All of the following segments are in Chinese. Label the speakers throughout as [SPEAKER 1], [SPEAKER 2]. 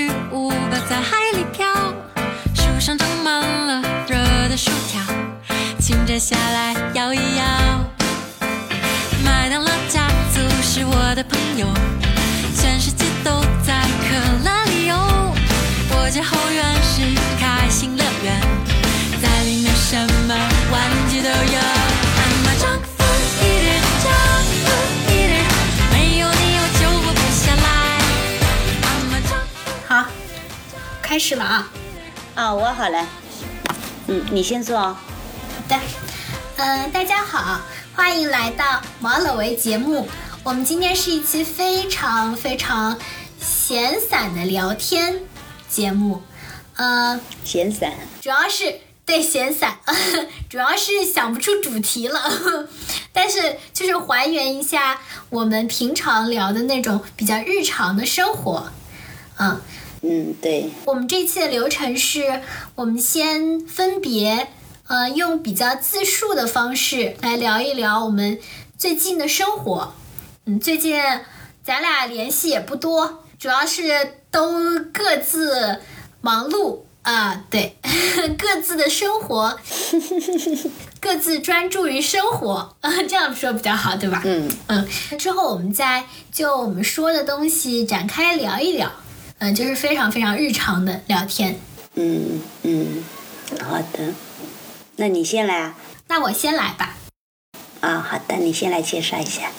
[SPEAKER 1] 巨无霸在海里飘，树上长满了热的薯条，请摘下来摇一摇。麦当劳家族是我的朋友，全世界都在可乐里游。我家后院是开心乐园，在里面什么玩具都有。
[SPEAKER 2] 开始了啊。
[SPEAKER 3] 啊，我好了。嗯，你先做哦。
[SPEAKER 2] 好的，嗯、大家好，欢迎来到毛老维节目。我们今天是一期非常非常闲散的聊天节目，嗯、
[SPEAKER 3] 闲散。
[SPEAKER 2] 主要是对闲散，主要是想不出主题了，但是就是还原一下我们平常聊的那种比较日常的生活，嗯。
[SPEAKER 3] 嗯，对。
[SPEAKER 2] 我们这次的流程是，我们先分别，呃，用比较自述的方式来聊一聊我们最近的生活。嗯，最近咱俩联系也不多，主要是都各自忙碌啊，对，各自的生活，各自专注于生活，啊，这样说比较好，对吧？
[SPEAKER 3] 嗯
[SPEAKER 2] 嗯，之后我们再就我们说的东西展开聊一聊。嗯，就是非常非常日常的聊天。
[SPEAKER 3] 嗯嗯，好的。那你先来啊。
[SPEAKER 2] 那我先来吧。
[SPEAKER 3] 啊，好的，你先来介绍一下。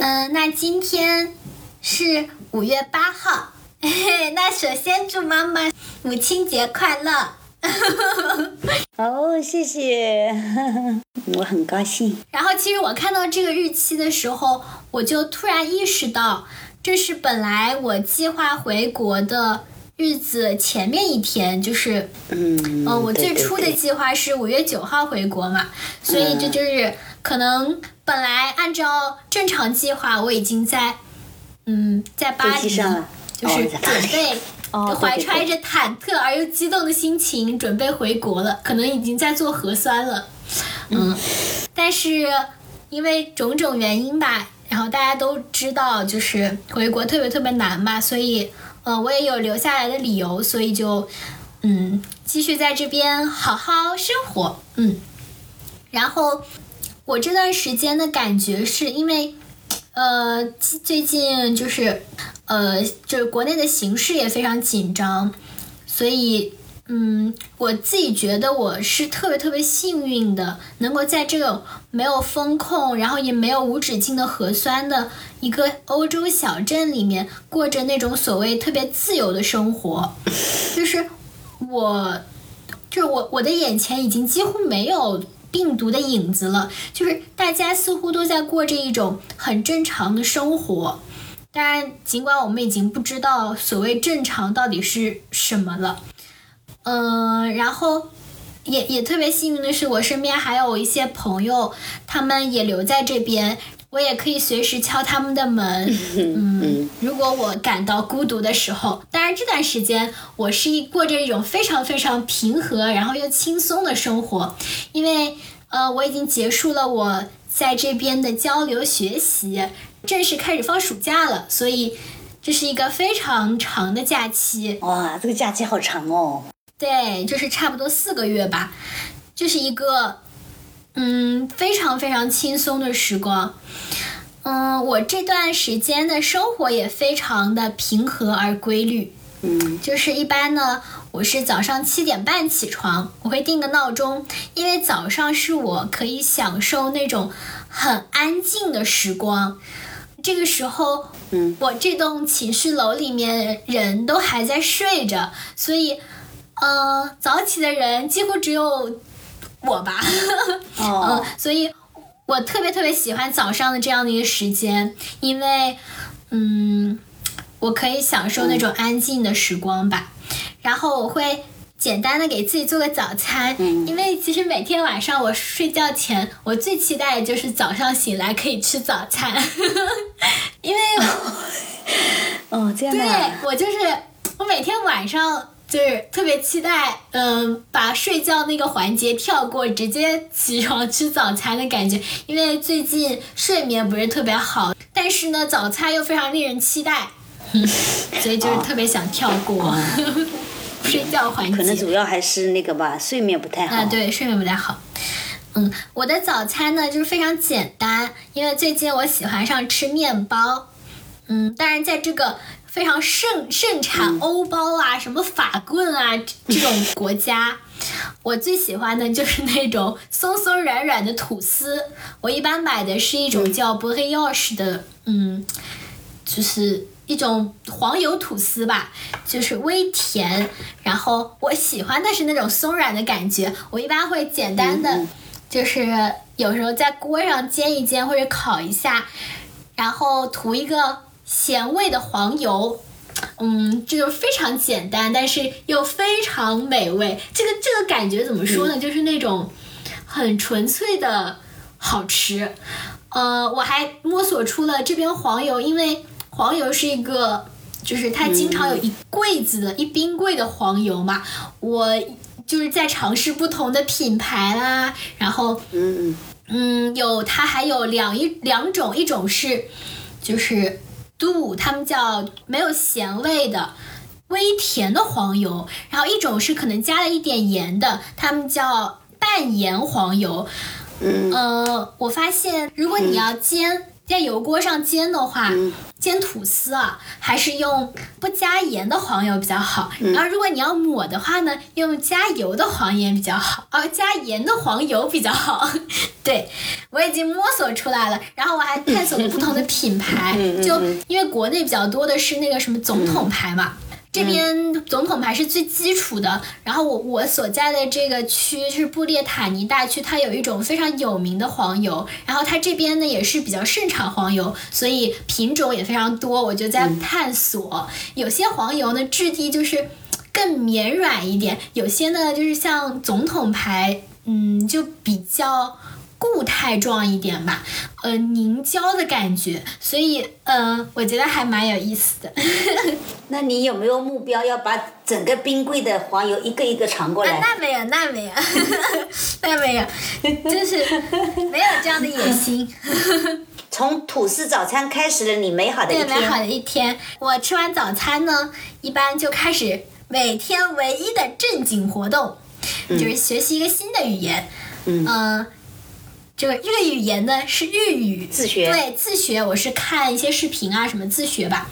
[SPEAKER 2] 嗯，那今天是五月八号，嘿嘿，那首先祝妈妈母亲节快乐。
[SPEAKER 3] 哦，谢谢，我很高兴。
[SPEAKER 2] 然后，其实我看到这个日期的时候，我就突然意识到，这是本来我计划回国的日子前面一天，就是
[SPEAKER 3] 嗯，
[SPEAKER 2] 嗯，我最初的计划是五月九号回国嘛，所以这就是可能本来按照正常计划，我已经在嗯在巴黎就是准备。怀揣着忐忑而又激动的心情准备回国了，可能已经在做核酸了，嗯，但是因为种种原因吧，然后大家都知道，就是回国特别特别难嘛，所以，呃，我也有留下来的理由，所以就，嗯，继续在这边好好生活，嗯，然后我这段时间的感觉是因为，呃，最近就是，呃，就是国内的形势也非常紧张，所以。嗯，我自己觉得我是特别特别幸运的，能够在这种没有风控，然后也没有无止境的核酸的一个欧洲小镇里面，过着那种所谓特别自由的生活。就是我，就是我，我的眼前已经几乎没有病毒的影子了，就是大家似乎都在过着一种很正常的生活。当然，尽管我们已经不知道所谓正常到底是什么了。嗯，然后也也特别幸运的是，我身边还有一些朋友，他们也留在这边，我也可以随时敲他们的门。嗯，如果我感到孤独的时候，当然这段时间我是一过着一种非常非常平和，然后又轻松的生活，因为呃我已经结束了我在这边的交流学习，正式开始放暑假了，所以这是一个非常长的假期。
[SPEAKER 3] 哇，这个假期好长哦。
[SPEAKER 2] 对，就是差不多四个月吧，这是一个嗯非常非常轻松的时光。嗯，我这段时间的生活也非常的平和而规律。
[SPEAKER 3] 嗯
[SPEAKER 2] 就是一般呢，我是早上七点半起床，我会定个闹钟，因为早上是我可以享受那种很安静的时光。这个时候，
[SPEAKER 3] 嗯，
[SPEAKER 2] 我这栋寝室楼里面人都还在睡着，所以，呃，早起的人几乎只有我吧。
[SPEAKER 3] 哦
[SPEAKER 2] 嗯，所以我特别特别喜欢早上的这样的一个时间，因为，嗯，我可以享受那种安静的时光吧。然后我会简单的给自己做个早餐，
[SPEAKER 3] 嗯
[SPEAKER 2] 因为其实每天晚上我睡觉前，我最期待的就是早上醒来可以吃早餐，因为
[SPEAKER 3] 哦，这样的
[SPEAKER 2] 对
[SPEAKER 3] 啊。
[SPEAKER 2] 我就是我每天晚上就是特别期待，嗯，把睡觉那个环节跳过，直接起床吃早餐的感觉。因为最近睡眠不是特别好，但是呢，早餐又非常令人期待。所以就是特别想跳过 睡觉环节。
[SPEAKER 3] 可能主要还是那个吧，睡眠不太好。
[SPEAKER 2] 啊，对，睡眠不太好。嗯，我的早餐呢就是非常简单，因为最近我喜欢上吃面包。嗯，当然在这个非常盛盛产欧包啊、什么法棍啊这种国家，我最喜欢的就是那种松松软软的吐司。我一般买的是一种叫 e o c h 的，嗯，就是一种黄油吐司吧，就是微甜。然后我喜欢的是那种松软的感觉。我一般会简单的，就是有时候在锅上煎一煎或者烤一下，然后涂一个。咸味的黄油，嗯，这就非常简单，但是又非常美味。这个这个感觉怎么说呢？就是那种很纯粹的好吃。呃，我还摸索出了这边黄油，因为黄油是一个，就是它经常有一柜子的一冰柜的黄油嘛。我就是在尝试不同的品牌啦，然后
[SPEAKER 3] 嗯
[SPEAKER 2] 嗯，有它还有两一两种，一种是就是。度，他们叫没有咸味的微甜的黄油，然后一种是可能加了一点盐的，他们叫半盐黄油。
[SPEAKER 3] 嗯，
[SPEAKER 2] 呃，我发现如果你要煎。在油锅上煎的话，煎吐司啊，还是用不加盐的黄油比较好。然后如果你要抹的话呢，用加油的黄盐比较好，哦，加盐的黄油比较好。对，我已经摸索出来了。然后我还探索了不同的品牌，就因为国内比较多的是那个什么总统牌嘛。这边总统牌是最基础的，然后我我所在的这个区是布列塔尼大区，它有一种非常有名的黄油，然后它这边呢也是比较盛产黄油，所以品种也非常多。我就在探索，有些黄油呢质地就是更绵软一点，有些呢就是像总统牌，嗯，就比较。固态状一点吧，呃，凝胶的感觉，所以，嗯，我觉得还蛮有意思的。
[SPEAKER 3] 那你有没有目标要把整个冰柜的黄油一个一个尝过来？
[SPEAKER 2] 那没有，那没有，那没有，就是没有这样的野心。
[SPEAKER 3] 从吐司早餐开始了你美好的一天。
[SPEAKER 2] 美好的一天，我吃完早餐呢，一般就开始每天唯一的正经活动，就是学习一个新的语言。嗯。这个日语言呢是日语
[SPEAKER 3] 自学，
[SPEAKER 2] 对自学，我是看一些视频啊什么自学吧，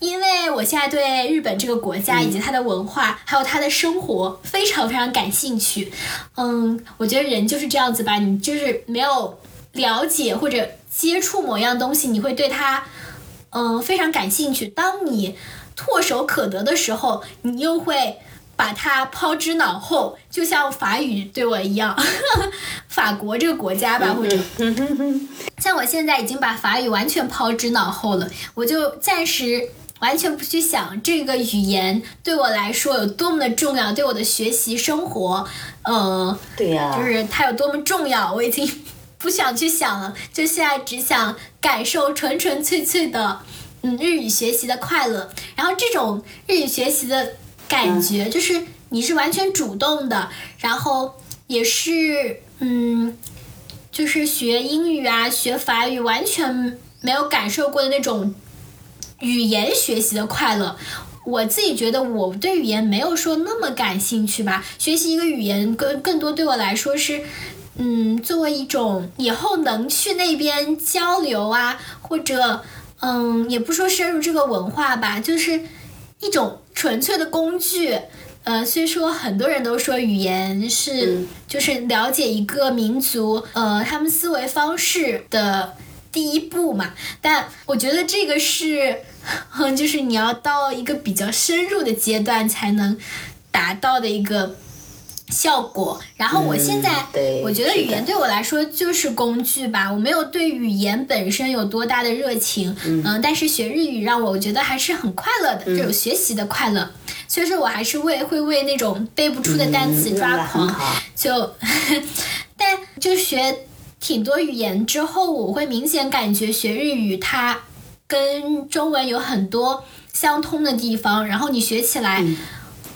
[SPEAKER 2] 因为我现在对日本这个国家以及它的文化还有它的生活非常非常感兴趣。嗯，我觉得人就是这样子吧，你就是没有了解或者接触某样东西，你会对它嗯非常感兴趣。当你唾手可得的时候，你又会。把它抛之脑后，就像法语对我一样，法国这个国家吧，或者。像我现在已经把法语完全抛之脑后了，我就暂时完全不去想这个语言对我来说有多么的重要，对我的学习生活，呃，
[SPEAKER 3] 对呀，
[SPEAKER 2] 就是它有多么重要，我已经不想去想了，就现在只想感受纯纯粹粹的，嗯，日语学习的快乐，然后这种日语学习的。感觉就是你是完全主动的，然后也是嗯，就是学英语啊、学法语完全没有感受过的那种语言学习的快乐。我自己觉得我对语言没有说那么感兴趣吧，学习一个语言更更多对我来说是嗯，作为一种以后能去那边交流啊，或者嗯，也不说深入这个文化吧，就是一种。纯粹的工具，呃，虽说很多人都说语言是就是了解一个民族，呃，他们思维方式的第一步嘛，但我觉得这个是，就是你要到一个比较深入的阶段才能达到的一个。效果。然后我现在，我觉得语言对我来说就是工具吧。我没有对语言本身有多大的热情，嗯，但是学日语让我觉得还是很快乐的，这种学习的快乐。所以说我还是为会为那种背不出的单词抓狂。就，但就学挺多语言之后，我会明显感觉学日语它跟中文有很多相通的地方。然后你学起来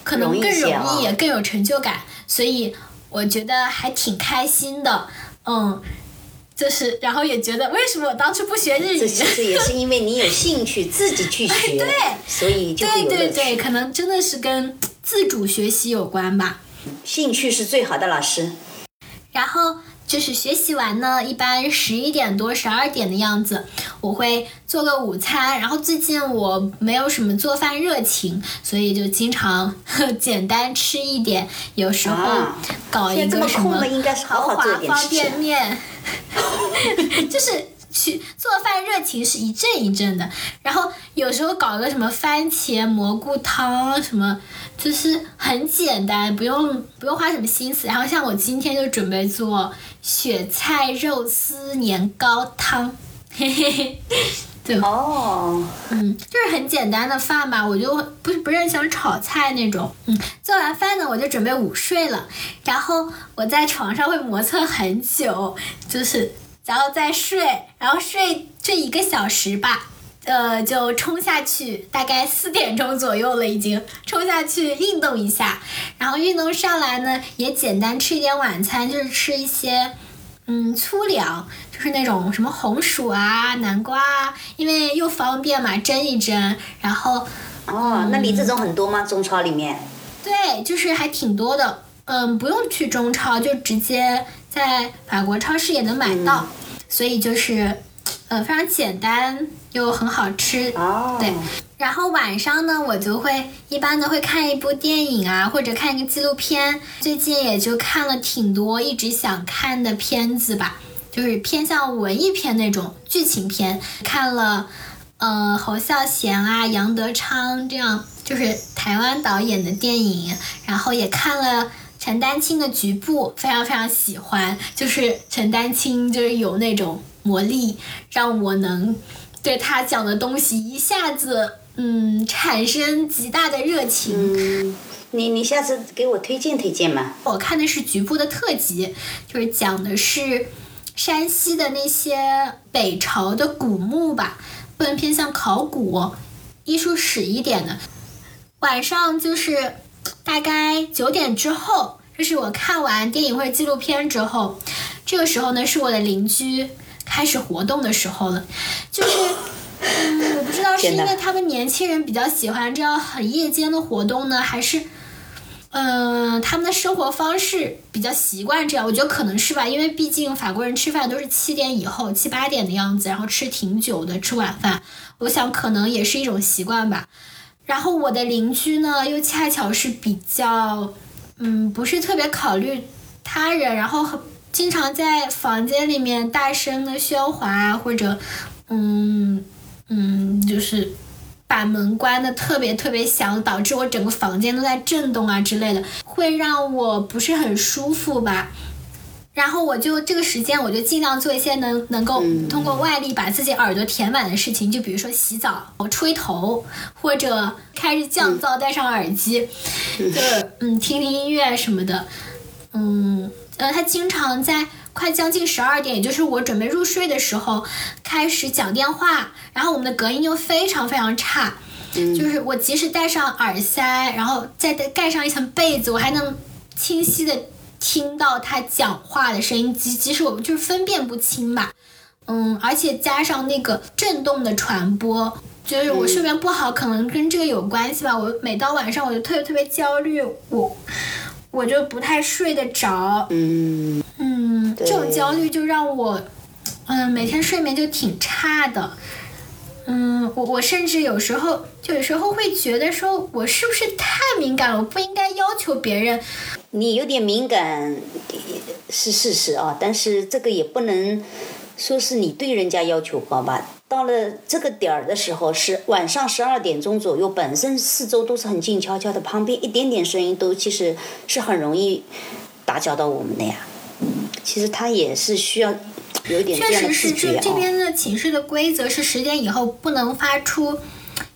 [SPEAKER 2] 可能更容易，也更有成就感。所以我觉得还挺开心的，嗯，就是，然后也觉得为什么我当初不学日语？
[SPEAKER 3] 这其实也是因为你有兴趣，自己去学，
[SPEAKER 2] 对
[SPEAKER 3] 所以就会
[SPEAKER 2] 对。对对，可能真的是跟自主学习有关吧。
[SPEAKER 3] 兴趣是最好的老师。
[SPEAKER 2] 然后就是学习完呢，一般十一点多、十二点的样子，我会做个午餐。然后最近我没有什么做饭热情，所以就经常呵 简单吃一点，有时候
[SPEAKER 3] 啊
[SPEAKER 2] 搞一个什么豪华方便面 就是。去做饭热情是一阵一阵的，然后有时候搞个什么番茄蘑菇汤，什么就是很简单，不用不用花什么心思。然后像我今天就准备做雪菜肉丝年糕汤，嘿嘿嘿，对，
[SPEAKER 3] 哦，
[SPEAKER 2] 嗯，就是很简单的饭吧，我就不不是很想炒菜那种。嗯，做完饭呢，我就准备午睡了，然后我在床上会磨蹭很久，就是然后再睡，然后睡这一个小时吧。呃，就冲下去，大概四点钟左右了，已经冲下去运动一下，然后运动上来呢，也简单吃一点晚餐，就是吃一些嗯粗粮，就是那种什么红薯啊、南瓜啊，因为又方便嘛，蒸一蒸，然后
[SPEAKER 3] 哦，那你这种很多吗？中超里面？
[SPEAKER 2] 对，就是还挺多的，嗯，不用去中超，就直接在法国超市也能买到，所以就是呃非常简单又很好吃，
[SPEAKER 3] 哦，
[SPEAKER 2] 对，然后晚上呢，我就会一般的会看一部电影啊，或者看一个纪录片。最近也就看了挺多一直想看的片子吧，就是偏向文艺片那种剧情片，看了。呃，侯孝贤啊，杨德昌这样就是台湾导演的电影，然后也看了陈丹青的《局部》，非常非常喜欢。就是陈丹青就是有那种魔力，让我能对他讲的东西一下子嗯产生极大的热情。
[SPEAKER 3] 嗯，你你下次给我推荐推荐嘛？
[SPEAKER 2] 我看的是局部的特辑，就是讲的是山西的那些北朝的古墓吧，更偏向考古、艺术史一点的。晚上就是大概九点之后，就是我看完电影或者纪录片之后，这个时候呢是我的邻居开始活动的时候了，就是。嗯，我不知道是因为他们年轻人比较喜欢这样很夜间的活动呢，还是嗯，他们的生活方式比较习惯这样，我觉得可能是吧，因为毕竟法国人吃饭都是七点以后、七八点的样子，然后吃挺久的，吃晚饭，我想可能也是一种习惯吧。然后我的邻居呢，又恰巧是比较，嗯，不是特别考虑他人，然后很经常在房间里面大声的喧哗啊，或者，嗯嗯，就是把门关的特别特别响，导致我整个房间都在震动啊之类的，会让我不是很舒服吧。然后我就这个时间，我就尽量做一些能能够通过外力把自己耳朵填满的事情，就比如说洗澡、吹头，或者开着降噪戴上耳机，就是 嗯听听音乐什么的。嗯，呃，他经常在快将近十二点，也就是我准备入睡的时候开始讲电话，然后我们的隔音又非常非常差，就是我即使戴上耳塞，然后再戴盖上一层被子，我还能清晰的听到他讲话的声音，即即使我们就是分辨不清吧，嗯，而且加上那个震动的传播。就是我睡眠不好，可能跟这个有关系吧。我每到晚上我就特别特别焦虑，我我就不太睡得着。
[SPEAKER 3] 嗯，
[SPEAKER 2] 嗯，这种焦虑就让我，嗯，每天睡眠就挺差的。嗯，我我甚至有时候就有时候会觉得说，我是不是太敏感了？我不应该要求别人。
[SPEAKER 3] 你有点敏感是事实啊，但是这个也不能说是你对人家要求高吧。到了这个点儿的时候，是晚上十二点钟左右，本身四周都是很静悄悄的，旁边一点点声音都其实是很容易打搅到我们的呀。其实他也是需要有一点这
[SPEAKER 2] 确
[SPEAKER 3] 样的
[SPEAKER 2] 实是。这这边的寝室的规则是十点以后不能发出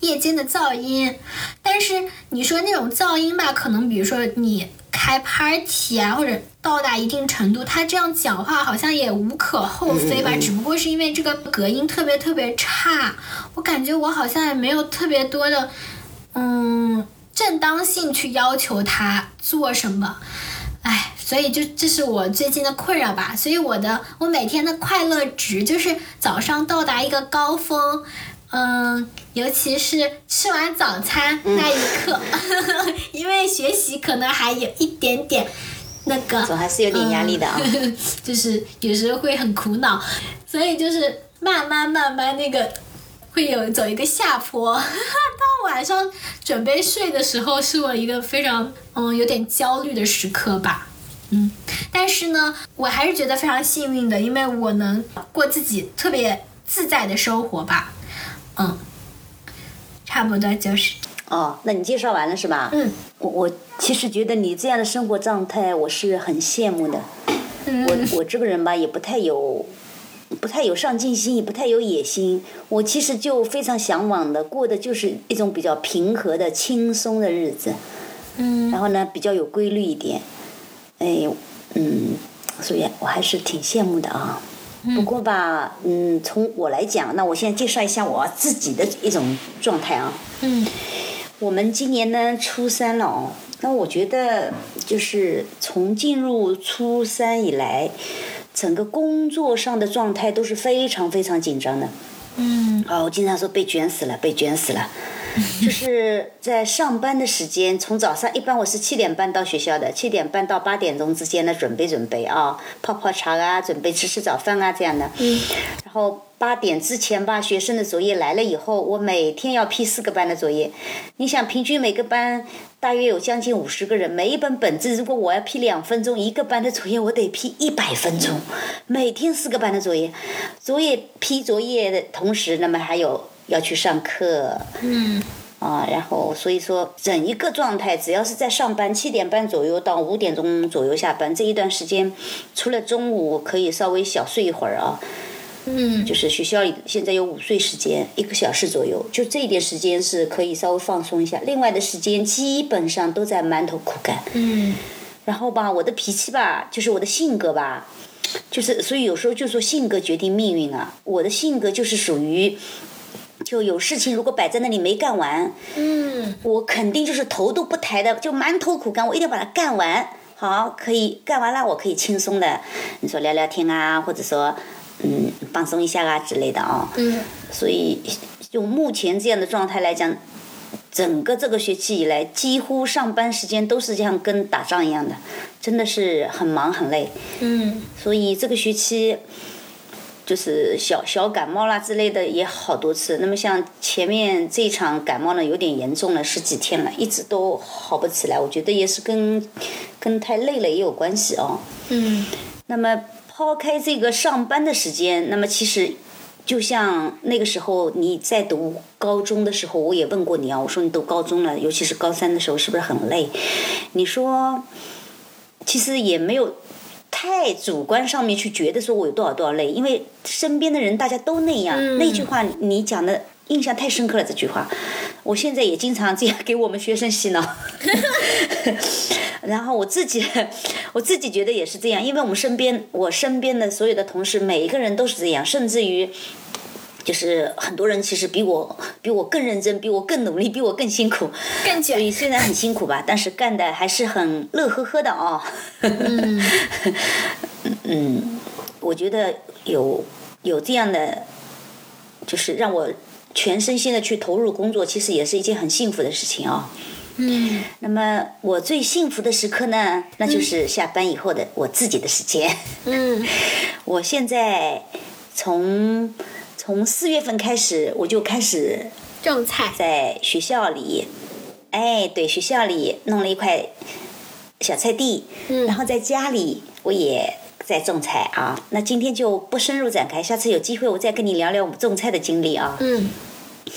[SPEAKER 2] 夜间的噪音，但是你说那种噪音吧，可能比如说你开 party 啊，或者到达一定程度，他这样讲话好像也无可厚非吧，只不过是因为这个隔音特别特别差，我感觉我好像也没有特别多的嗯正当性去要求他做什么。哎，所以就这是我最近的困扰吧。所以我的我每天的快乐值就是早上到达一个高峰，嗯，尤其是吃完早餐那一刻，因为学习可能还有一点点那个，
[SPEAKER 3] 总还是有点压力的啊。
[SPEAKER 2] 嗯 就是有时候会很苦恼，所以就是慢慢慢慢那个会有走一个下坡，到晚上准备睡的时候，是我一个非常嗯有点焦虑的时刻吧。嗯，但是呢，我还是觉得非常幸运的，因为我能过自己特别自在的生活吧。嗯，差不多就是，
[SPEAKER 3] 哦，那你介绍完了是吧？
[SPEAKER 2] 嗯
[SPEAKER 3] 我我其实觉得你这样的生活状态，我是很羡慕的。
[SPEAKER 2] 嗯
[SPEAKER 3] 我我这个人吧，也不太有，不太有上进心，也不太有野心。我其实就非常向往的，过的就是一种比较平和的、轻松的日子。
[SPEAKER 2] 嗯
[SPEAKER 3] 然后呢，比较有规律一点。哎，嗯，所以我还是挺羡慕的啊。不过吧，嗯，从我来讲，那我现在介绍一下我自己的一种状态啊。
[SPEAKER 2] 嗯
[SPEAKER 3] 我们今年呢初三了哦，那我觉得就是从进入初三以来，整个工作上的状态都是非常非常紧张的。
[SPEAKER 2] 嗯
[SPEAKER 3] 啊，我经常说被卷死了，被卷死了。就是在上班的时间，从早上一般我是七点半到学校的，七点半到八点钟之间呢准备准备啊，泡泡茶啊，准备吃吃早饭啊这样的。
[SPEAKER 2] 嗯
[SPEAKER 3] 然后八点之前吧，学生的作业来了以后，我每天要批四个班的作业。你想，平均每个班大约有将近五十个人，每一本本子如果我要批两分钟，一个班的作业我得批一百分钟，每天四个班的作业，作业批作业的同时，那么还有要去上课。
[SPEAKER 2] 嗯
[SPEAKER 3] 啊，然后所以说整一个状态，只要是在上班，七点半左右到五点钟左右下班这一段时间，除了中午可以稍微小睡一会儿啊，
[SPEAKER 2] 嗯
[SPEAKER 3] 就是学校里现在有午睡时间，一个小时左右，就这一点时间是可以稍微放松一下，另外的时间基本上都在埋头苦干。
[SPEAKER 2] 嗯
[SPEAKER 3] 然后吧，我的脾气吧，就是我的性格吧，就是所以有时候就说性格决定命运啊。我的性格就是属于，就有事情如果摆在那里没干完，
[SPEAKER 2] 嗯
[SPEAKER 3] 我肯定就是头都不抬的，就埋头苦干，我一定要把它干完。好，可以干完了，我可以轻松的，你说聊聊天啊，或者说嗯放松一下啊之类的啊。
[SPEAKER 2] 嗯
[SPEAKER 3] 所以就目前这样的状态来讲，整个这个学期以来，几乎上班时间都是像跟打仗一样的，真的是很忙很累。
[SPEAKER 2] 嗯
[SPEAKER 3] 所以这个学期就是小小感冒啦之类的也好多次。那么像前面这场感冒呢，有点严重了，十几天了，一直都好不起来。我觉得也是跟跟太累了也有关系哦。
[SPEAKER 2] 嗯
[SPEAKER 3] 那么抛开这个上班的时间，那么其实就像那个时候你在读高中的时候，我也问过你啊，我说你读高中了，尤其是高三的时候，是不是很累？你说其实也没有。太主观上面去觉得说我有多少多少累，因为身边的人大家都那样。
[SPEAKER 2] 嗯
[SPEAKER 3] 那句话你讲的印象太深刻了，这句话，我现在也经常这样给我们学生洗脑。然后我自己，我自己觉得也是这样，因为我们身边，我身边的所有的同事，每一个人都是这样，甚至于，就是很多人其实比我比我更认真，比我更努力，比我更辛苦。
[SPEAKER 2] 更
[SPEAKER 3] 所以。虽然很辛苦吧，但是干的还是很乐呵呵的哦。
[SPEAKER 2] 嗯
[SPEAKER 3] 嗯，我觉得有有这样的，就是让我全身心的去投入工作，其实也是一件很幸福的事情啊、
[SPEAKER 2] 嗯
[SPEAKER 3] 那么我最幸福的时刻呢，那就是下班以后的我自己的时间。
[SPEAKER 2] 嗯
[SPEAKER 3] 我现在从从四月份开始，我就开始
[SPEAKER 2] 种菜。
[SPEAKER 3] 在学校里，哎，对，学校里弄了一块小菜地，
[SPEAKER 2] 嗯
[SPEAKER 3] 然后在家里我也在种菜啊。那今天就不深入展开，下次有机会我再跟你聊聊我们种菜的经历啊。
[SPEAKER 2] 嗯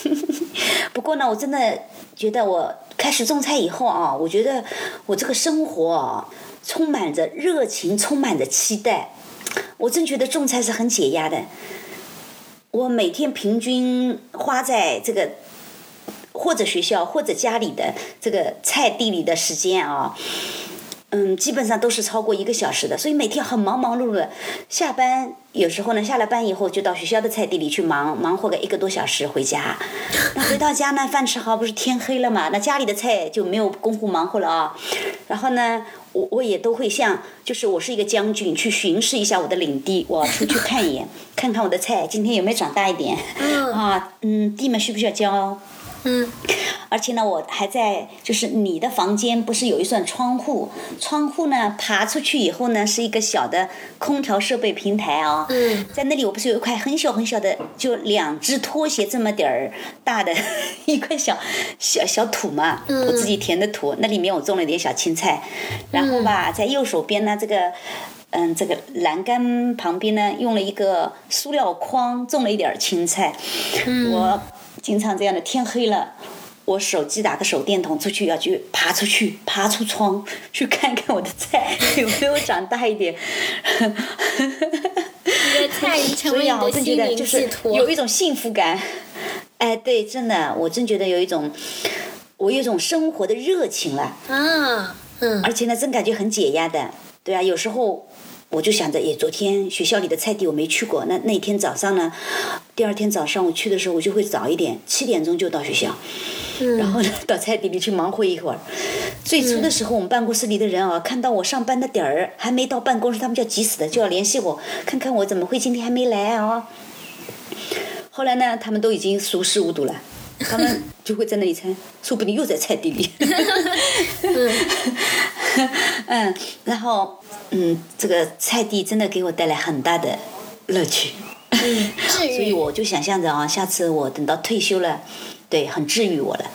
[SPEAKER 3] 不过呢，我真的觉得我开始种菜以后啊，我觉得我这个生活啊，充满着热情，充满着期待。我真觉得种菜是很解压的。我每天平均花在这个或者学校或者家里的这个菜地里的时间啊，嗯，基本上都是超过一个小时的，所以每天很忙忙碌碌的。下班有时候呢，下了班以后就到学校的菜地里去忙，忙活个一个多小时回家。那回到家呢，饭吃好不是天黑了嘛？那家里的菜就没有功夫忙活了啊。然后呢，我我也都会像，就是我是一个将军，去巡视一下我的领地，我出去看一眼，看看我的菜今天有没有长大一点。
[SPEAKER 2] 嗯
[SPEAKER 3] 啊，嗯，地嘛需不需要浇？
[SPEAKER 2] 嗯。
[SPEAKER 3] 而且呢，我还在就是你的房间不是有一扇窗户，窗户呢爬出去以后呢是一个小的空调设备平台啊、
[SPEAKER 2] 嗯。
[SPEAKER 3] 在那里我不是有一块很小很小的，就两只拖鞋这么点儿大的 一块小小小土嘛，我自己填的土，那里面我种了点小青菜，然后吧，在右手边呢这个。嗯，这个栏杆旁边呢，用了一个塑料筐，种了一点儿青菜。我经常这样的，天黑了，我手机打个手电筒出去，要去爬出去，爬出窗 去看看我的菜 有没有长大一点。
[SPEAKER 2] 你的菜
[SPEAKER 3] 所以啊，
[SPEAKER 2] 为你
[SPEAKER 3] 我真觉
[SPEAKER 2] 的心灵
[SPEAKER 3] 得就是
[SPEAKER 2] 寄托。
[SPEAKER 3] 有一种幸福感。哎，对，真的，我真觉得有一种，我有一种生活的热情了。
[SPEAKER 2] 啊，嗯
[SPEAKER 3] 而且呢，真感觉很解压的。对啊，有时候我就想着，也，昨天学校里的菜地我没去过，那那天早上呢，第二天早上我去的时候，我就会早一点，七点钟就到学校，然后呢 到菜地里去忙活一会儿。最初的时候，我们办公室里的人啊，看到我上班的点儿还没到办公室，他们就要急死的，就要联系我，看看我怎么会今天还没来啊。后来呢，他们都已经熟视无睹了，他们就会在那里猜，说不定又在菜地里。嗯，然后嗯，这个菜地真的给我带来很大的乐趣，
[SPEAKER 2] 嗯，治
[SPEAKER 3] 所以。我就想象着啊，下次我等到退休了，对，很治愈我了。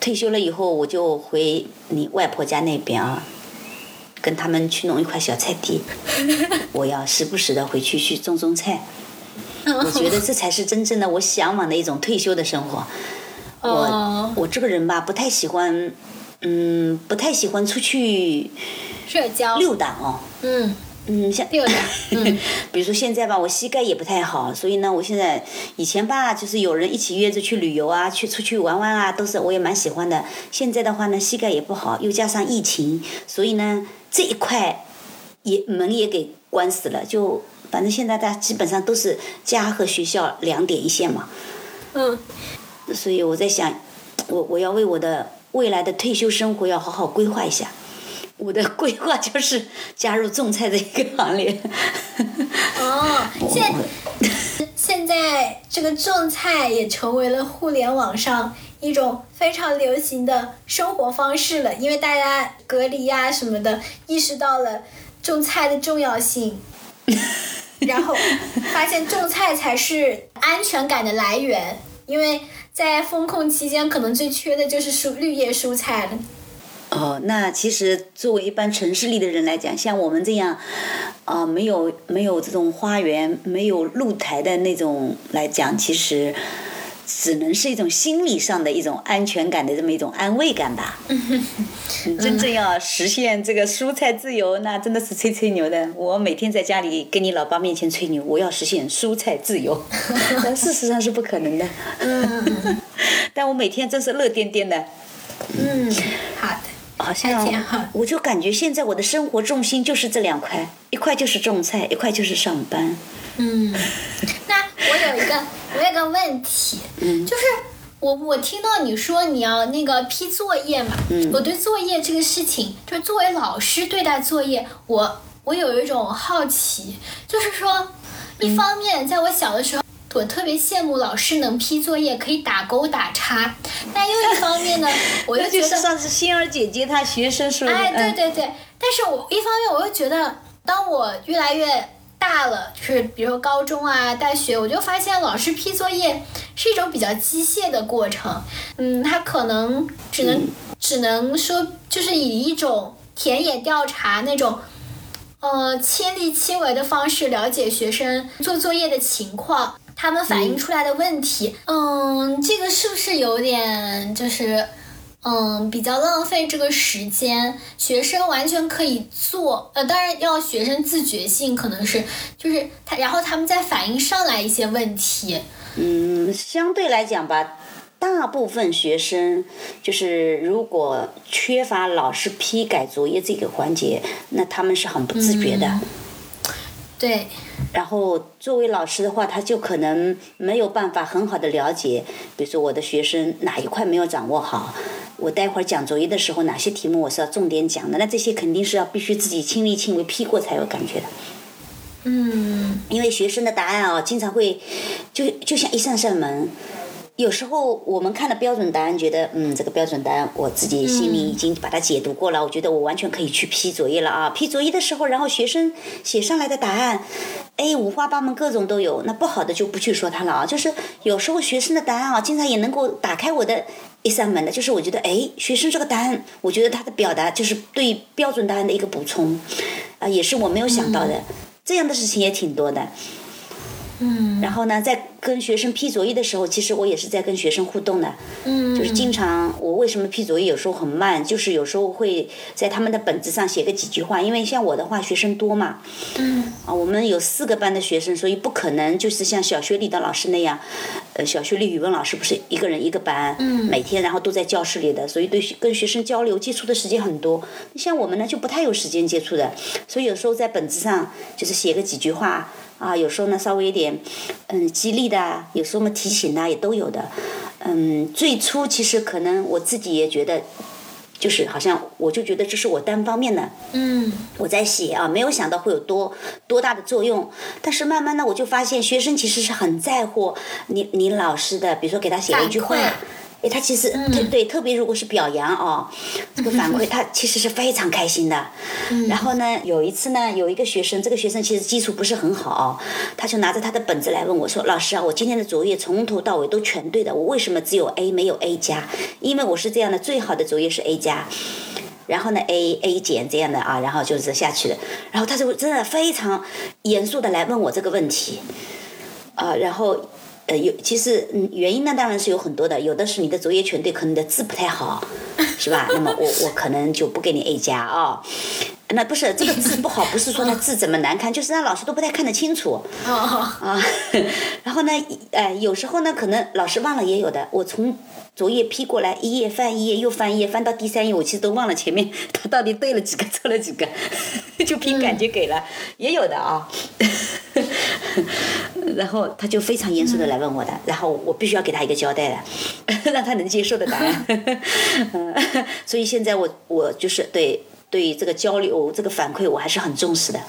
[SPEAKER 3] 退休了以后，我就回你外婆家那边啊，跟他们去弄一块小菜地，我要时不时的回去去种种菜。我觉得这才是真正的我向往的一种退休的生活。我
[SPEAKER 2] 哦，
[SPEAKER 3] 我这个人吧，不太喜欢，嗯，不太喜欢出去
[SPEAKER 2] 社交。
[SPEAKER 3] 溜达哦。
[SPEAKER 2] 嗯，
[SPEAKER 3] 嗯，像
[SPEAKER 2] 溜达 嗯
[SPEAKER 3] 比如说现在吧，我膝盖也不太好，所以呢，我现在以前吧，就是有人一起约着去旅游啊，去出去玩玩啊，都是我也蛮喜欢的。现在的话呢，膝盖也不好，又加上疫情，所以呢，这一块也门也给关死了。就反正现在大家基本上都是家和学校两点一线嘛，
[SPEAKER 2] 嗯
[SPEAKER 3] 所以我在想，我我要为我的未来的退休生活要好好规划一下。我的规划就是加入种菜的一个行列。
[SPEAKER 2] 哦，现现在这个种菜也成为了互联网上一种非常流行的生活方式了，因为大家隔离呀、什么的，意识到了种菜的重要性，然后发现种菜才是安全感的来源，因为在风控期间，可能最缺的就是蔬绿叶蔬菜了。
[SPEAKER 3] 哦，那其实作为一般城市里的人来讲，像我们这样，啊、没有没有这种花园、没有露台的那种来讲，其实只能是一种心理上的一种安全感的这么一种安慰感吧。嗯 真正要实现这个蔬菜自由，那真的是吹吹牛的。我每天在家里跟你老爸面前吹牛，我要实现蔬菜自由，但事实上是不可能的。但我每天真是乐颠颠的。
[SPEAKER 2] 嗯，好的。
[SPEAKER 3] 好像
[SPEAKER 2] 好
[SPEAKER 3] 我就感觉现在我的生活重心就是这两块，一块就是种菜，一块就是上班。
[SPEAKER 2] 嗯，那我有一个我有个问题，就是我我听到你说你要那个批作业嘛，我对作业这个事情，就是作为老师对待作业，我我有一种好奇，就是说，一方面在我小的时候。我特别羡慕老师能批作业，可以打勾打叉，但又一方面呢，我又觉得
[SPEAKER 3] 就是上次星儿姐姐她学生说的，
[SPEAKER 2] 哎，对
[SPEAKER 3] 嗯
[SPEAKER 2] 对对，但是我一方面我又觉得，当我越来越大了，就是比如说高中啊、大学，我就发现老师批作业是一种比较机械的过程。嗯，他可能只能、只能说，就是以一种田野调查那种。呃，亲力亲为的方式了解学生做作业的情况，他们反映出来的问题。嗯，这个是不是有点就是嗯，比较浪费这个时间。学生完全可以做，呃，当然要学生自觉性，可能是就是他，然后他们再反映上来一些问题。
[SPEAKER 3] 嗯，相对来讲吧，大部分学生就是如果缺乏老师批改作业这个环节，那他们是很不自觉的。
[SPEAKER 2] 对，
[SPEAKER 3] 然后作为老师的话，他就可能没有办法很好的了解，比如说我的学生哪一块没有掌握好，我待会儿讲作业的时候哪些题目我是要重点讲的，那这些肯定是要必须自己亲力亲为批过才有感觉的。
[SPEAKER 2] 嗯，
[SPEAKER 3] 因为学生的答案啊，经常会就就像一扇扇门。有时候我们看了标准答案，觉得嗯，这个标准答案我自己心里已经把它解读过了，我觉得我完全可以去批作业了啊。批作业的时候，然后学生写上来的答案，哎，五花八门，各种都有。那不好的就不去说它了啊。就是有时候学生的答案啊，经常也能够打开我的一扇门的。就是我觉得，哎，学生这个答案，我觉得他的表达就是对标准答案的一个补充，啊，也是我没有想到的。这样的事情也挺多的。
[SPEAKER 2] 嗯，
[SPEAKER 3] 然后呢，在跟学生批作业的时候，其实我也是在跟学生互动的。
[SPEAKER 2] 嗯，
[SPEAKER 3] 就是经常我为什么批作业有时候很慢，就是有时候会在他们的本子上写个几句话，因为像我的话学生多嘛。
[SPEAKER 2] 嗯。
[SPEAKER 3] 啊，我们有四个班的学生，所以不可能就是像小学里的老师那样，呃，小学里语文老师不是一个人一个班，
[SPEAKER 2] 嗯，
[SPEAKER 3] 每天然后都在教室里的，所以对跟学生交流接触的时间很多。像我们呢就不太有时间接触的，所以有时候在本子上就是写个几句话。啊，有时候呢稍微有点，嗯，激励的，有时候嘛提醒的也都有的，嗯，最初其实可能我自己也觉得，就是好像我就觉得这是我单方面的，
[SPEAKER 2] 嗯，
[SPEAKER 3] 我在写啊，没有想到会有多多大的作用，但是慢慢的我就发现学生其实是很在乎你你老师的，比如说给他写了一句话。哎，他其实对对，特别如果是表扬哦，这个反馈他其实是非常开心的。然后呢，有一次呢，有一个学生，这个学生其实基础不是很好，他就拿着他的本子来问我说：“老师啊，我今天的作业从头到尾都全对的，我为什么只有 A 没有 A 加？因为我是这样的，最好的作业是 A 加，然后呢 A A 减这样的啊，然后就是下去的。然后他就真的非常严肃的来问我这个问题，啊，然后。呃，有其实嗯，原因呢当然是有很多的，有的是你的作业全对，可能你的字不太好，是吧？那么我我可能就不给你 A 加啊。那不是这个字不好，不是说他 字怎么难看，就是让老师都不太看得清楚。啊，然后呢，哎，有时候呢，可能老师忘了也有的。我从作业批过来，一页翻一页，又翻一页，翻到第三页，我其实都忘了前面 他到底对了几个，错了几个，就凭感觉给了，也有的啊。然后他就非常严肃的来问我的，然后我必须要给他一个交代的，让他能接受的答案。所以现在我我就是对对这个交流这个反馈我还是很重视的。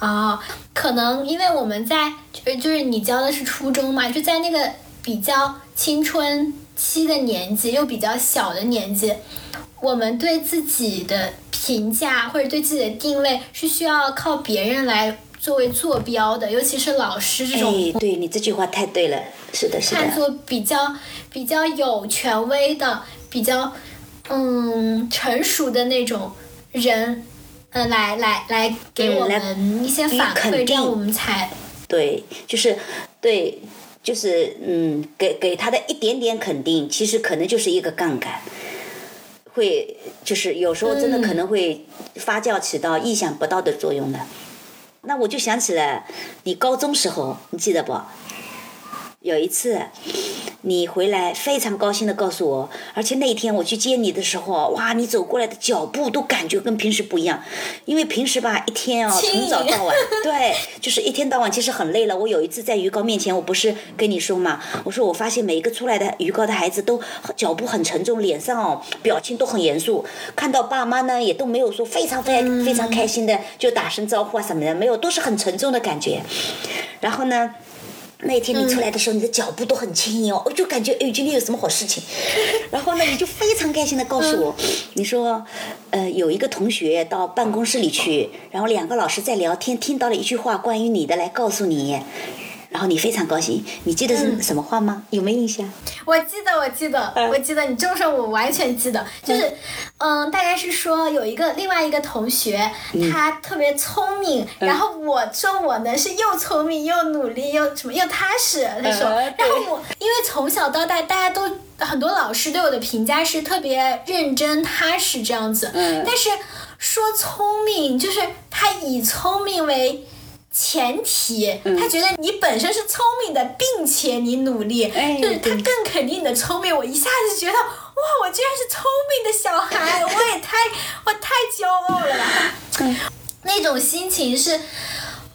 [SPEAKER 2] 哦，可能因为我们在就就是你教的是初中嘛，就在那个比较青春期的年纪，又比较小的年纪，我们对自己的评价或者对自己的定位是需要靠别人来。作为坐标的，尤其是老师这种，
[SPEAKER 3] 哎，对你这句话太对了，是的，是的。
[SPEAKER 2] 看作比较比较有权威的、比较嗯成熟的那种人，呃，来来来给我们一些反馈，这样我们才
[SPEAKER 3] 对，就是对，就是嗯，给给他的一点点肯定，其实可能就是一个杠杆，会就是有时候真的可能会发酵起到意想不到的作用的。那我就想起来你高中时候，你记得不？有一次，你回来非常高兴的告诉我，而且那一天我去接你的时候，哇，你走过来的脚步都感觉跟平时不一样，因为平时吧一天哦从早到晚，对，就是一天到晚其实很累了。我有一次在鱼缸面前，我不是跟你说嘛，我说我发现每一个出来的鱼缸的孩子都脚步很沉重，脸上哦表情都很严肃，看到爸妈呢也都没有说非常非常非常开心的就打声招呼啊什么的，没有，都是很沉重的感觉。然后呢？那天你出来的时候，你的脚步都很轻盈哦，我就感觉哎，今天有什么好事情。然后呢，你就非常开心的告诉我，你说，呃，有一个同学到办公室里去，然后两个老师在聊天，听到了一句话关于你的，来告诉你。然后你非常高兴，你记得是什么话吗？有没有印象？
[SPEAKER 2] 我记得，我记得，我记得。你这么说，我完全记得。就是，嗯，大概是说有一个另外一个同学，他特别聪明。然后我说我呢是又聪明又努力又什么又踏实。那种，然后我因为从小到大大家都很多老师对我的评价是特别认真踏实这样子。但是说聪明，就是他以聪明为。前提，
[SPEAKER 3] 嗯
[SPEAKER 2] 他觉得你本身是聪明的，并且你努力，
[SPEAKER 3] 哎
[SPEAKER 2] 就是他更肯定你的聪明。我一下子觉得，哇，我居然是聪明的小孩，我也太我太骄傲了吧！
[SPEAKER 3] 嗯
[SPEAKER 2] 那种心情是，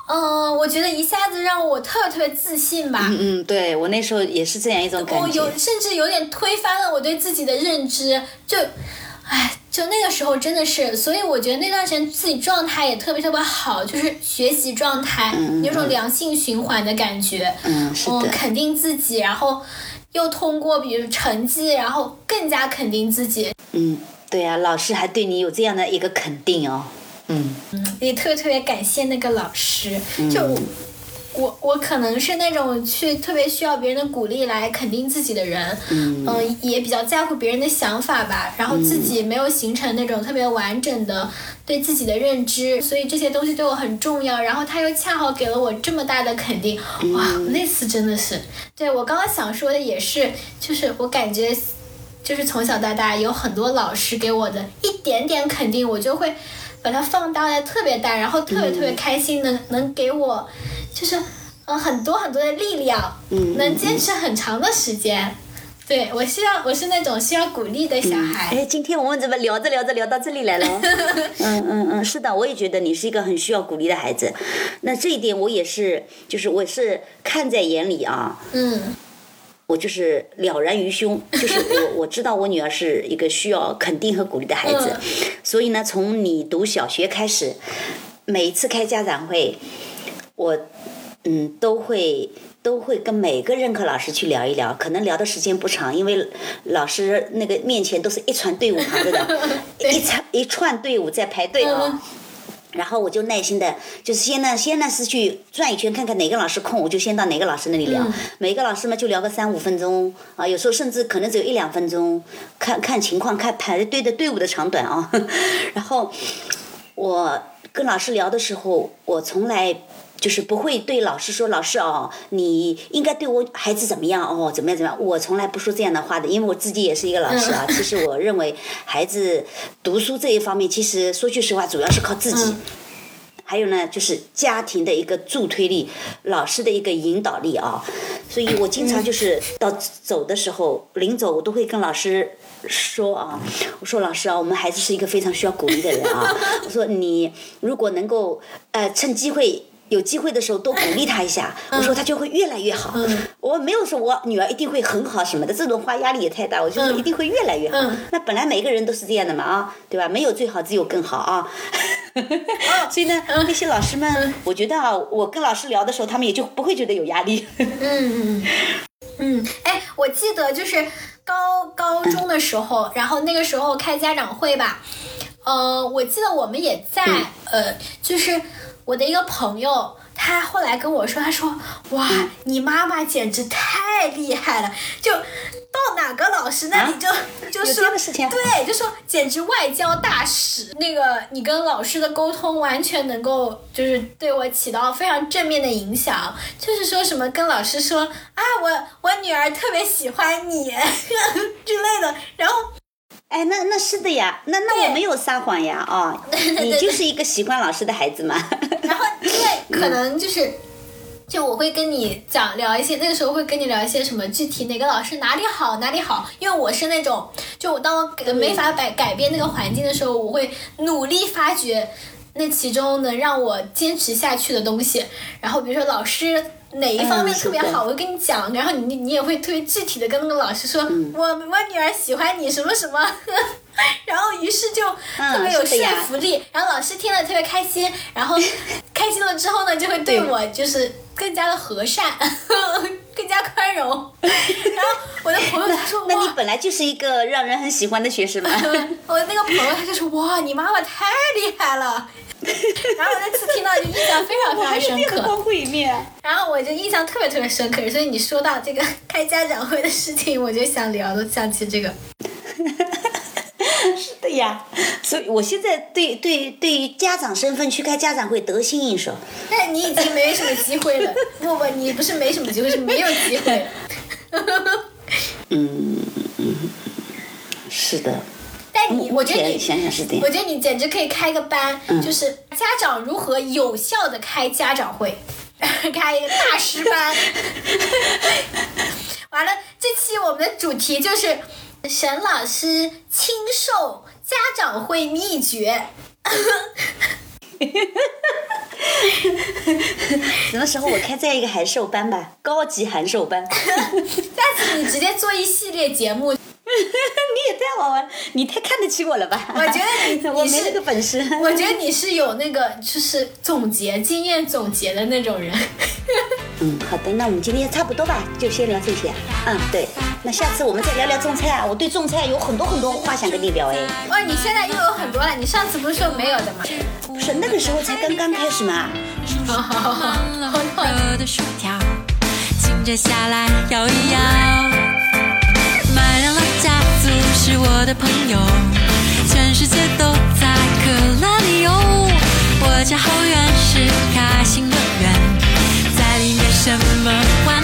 [SPEAKER 2] 嗯、我觉得一下子让我特别特别自信吧。
[SPEAKER 3] 嗯嗯，对我那时候也是这样一种感觉
[SPEAKER 2] 我有。甚至有点推翻了我对自己的认知，就，唉，就那个时候真的是，所以我觉得那段时间自己状态也特别特别好，就是学习状态，有种良性循环的感觉，
[SPEAKER 3] 嗯，是的，
[SPEAKER 2] 肯定自己，然后又通过比如成绩，然后更加肯定自己，
[SPEAKER 3] 嗯，对呀、老师还对你有这样的一个肯定哦。嗯嗯
[SPEAKER 2] 也特别特别感谢那个老师，就我。我我可能是那种去特别需要别人的鼓励来肯定自己的人，
[SPEAKER 3] 嗯。
[SPEAKER 2] 嗯、也比较在乎别人的想法吧，然后自己没有形成那种特别完整的对自己的认知，所以这些东西对我很重要。然后他又恰好给了我这么大的肯定，哇，那次真的是，对我刚刚想说的也是，就是我感觉，就是从小到大有很多老师给我的一点点肯定，我就会把它放大的特别大，然后特别特别开心，能能给我就是嗯、呃很多很多的力量，
[SPEAKER 3] 嗯
[SPEAKER 2] 能坚持很长的时间。对我需要，我是那种需要鼓励的小孩。
[SPEAKER 3] 哎，今天我们怎么聊着聊着聊到这里来了？嗯嗯嗯，是的，我也觉得你是一个很需要鼓励的孩子。那这一点我也是，就是我是看在眼里啊，
[SPEAKER 2] 嗯
[SPEAKER 3] 我就是了然于胸，就是我 我知道我女儿是一个需要肯定和鼓励的孩子，
[SPEAKER 2] 嗯
[SPEAKER 3] 所以呢，从你读小学开始，每一次开家长会，我嗯都会都会跟每个任课老师去聊一聊，可能聊的时间不长，因为老师那个面前都是一串队伍排着的，一串一串队伍在排队啊。
[SPEAKER 2] 嗯
[SPEAKER 3] 然后我就耐心的，就是先呢，先呢是去转一圈，看看哪个老师空，我就先到哪个老师那里聊。每个老师嘛就聊个三五分钟啊，有时候甚至可能只有一两分钟，看看情况，看排队的队伍的长短啊。然后我跟老师聊的时候，我从来。就是不会对老师说，老师哦，你应该对我孩子怎么样哦，怎么样怎么样，我从来不说这样的话的，因为我自己也是一个老师啊。其实我认为孩子读书这一方面，其实说句实话，主要是靠自己。还有呢，就是家庭的一个助推力，老师的一个引导力啊。所以我经常就是到走的时候，临走我都会跟老师说啊，我说老师啊，我们孩子是一个非常需要鼓励的人啊。我说你如果能够呃趁机会。有机会的时候多鼓励他一下，我说他就会越来越好。我没有说我女儿一定会很好什么的，这种话压力也太大。我就说一定会越来越好。那本来每个人都是这样的嘛啊，对吧？没有最好，只有更好啊。所以呢，那些老师们，我觉得啊，我跟老师聊的时候，他们也就不会觉得有压力。
[SPEAKER 2] 嗯嗯嗯，哎，我记得就是高高中的时候，然后那个时候开家长会吧，呃，我记得我们也在，呃，就是我的一个朋友。他后来跟我说，他说：“哇，你妈妈简直太厉害了！就到哪个老师那里就、就说对，就说简直外交大使。那个你跟老师的沟通完全能够就是对我起到非常正面的影响，就是说什么跟老师说啊，我我女儿特别喜欢你 之类的，然后
[SPEAKER 3] 哎，那那是的呀，那那我没有撒谎呀 啊、你就是一个习惯老师的孩子嘛。
[SPEAKER 2] 然后 因为可能就是。就我会跟你讲聊一些，那个时候会跟你聊一些什么具体哪个老师哪里好哪里好，因为我是那种，就我当我没法改改变那个环境的时候，我会努力发掘那其中能让我坚持下去的东西。然后比如说老师哪一方面特别好，我会跟你讲，然后你你也会特别具体的跟那个老师说，
[SPEAKER 3] 嗯。
[SPEAKER 2] 我我女儿喜欢你什么什么，然后于是就特别有说服力，然后老师听了特别开心，然后 开心了之后呢，就会对我就是更加的和善，更加宽容。然后我的朋友他说哇。
[SPEAKER 3] 那你本来就是一个让人很喜欢的学生嘛。
[SPEAKER 2] 我那个朋友他就说哇，你妈妈太厉害了，然后我那次听到就印象非常非常深刻，
[SPEAKER 3] 辉一面啊。
[SPEAKER 2] 然后我就印象特别特别深刻，所以你说到这个开家长会的事情，我就想聊，都想起这个。
[SPEAKER 3] 是的呀，所以我现在对对对于家长身份去开家长会得心应手。
[SPEAKER 2] 但你已经没什么机会了，不不，你不是没什么机会，是没有机会了。
[SPEAKER 3] 嗯嗯，是的。
[SPEAKER 2] 但但你，我觉得你
[SPEAKER 3] 想想是这样
[SPEAKER 2] 我。觉得你简直可以开个班，
[SPEAKER 3] 嗯
[SPEAKER 2] 就是家长如何有效的开家长会，开一个大师班。完了，这期我们的主题就是沈老师亲授家长会秘诀。
[SPEAKER 3] 什么时候我开这样一个函授班吧，高级函授班。
[SPEAKER 2] 下次你直接做一系列节目，
[SPEAKER 3] 你也太好玩，你太看得起我了吧？
[SPEAKER 2] 我觉得你
[SPEAKER 3] 我没那个本事。
[SPEAKER 2] 我觉得你是有那个就是总结经验总结的那种人。
[SPEAKER 3] 嗯，好的，那我们今天差不多吧，就先聊这些。嗯，对，那下次我们再聊聊种菜啊，我对种菜有很多很多话想跟你聊哎。
[SPEAKER 2] 哇，你现在又有很多了，你上次不是说没有的吗？
[SPEAKER 3] 不是那个时候才刚刚开始嘛。
[SPEAKER 2] 好好好好
[SPEAKER 1] 满族是我的朋友，全世界都在可乐里游。我家后院是开心乐园，在里面什么玩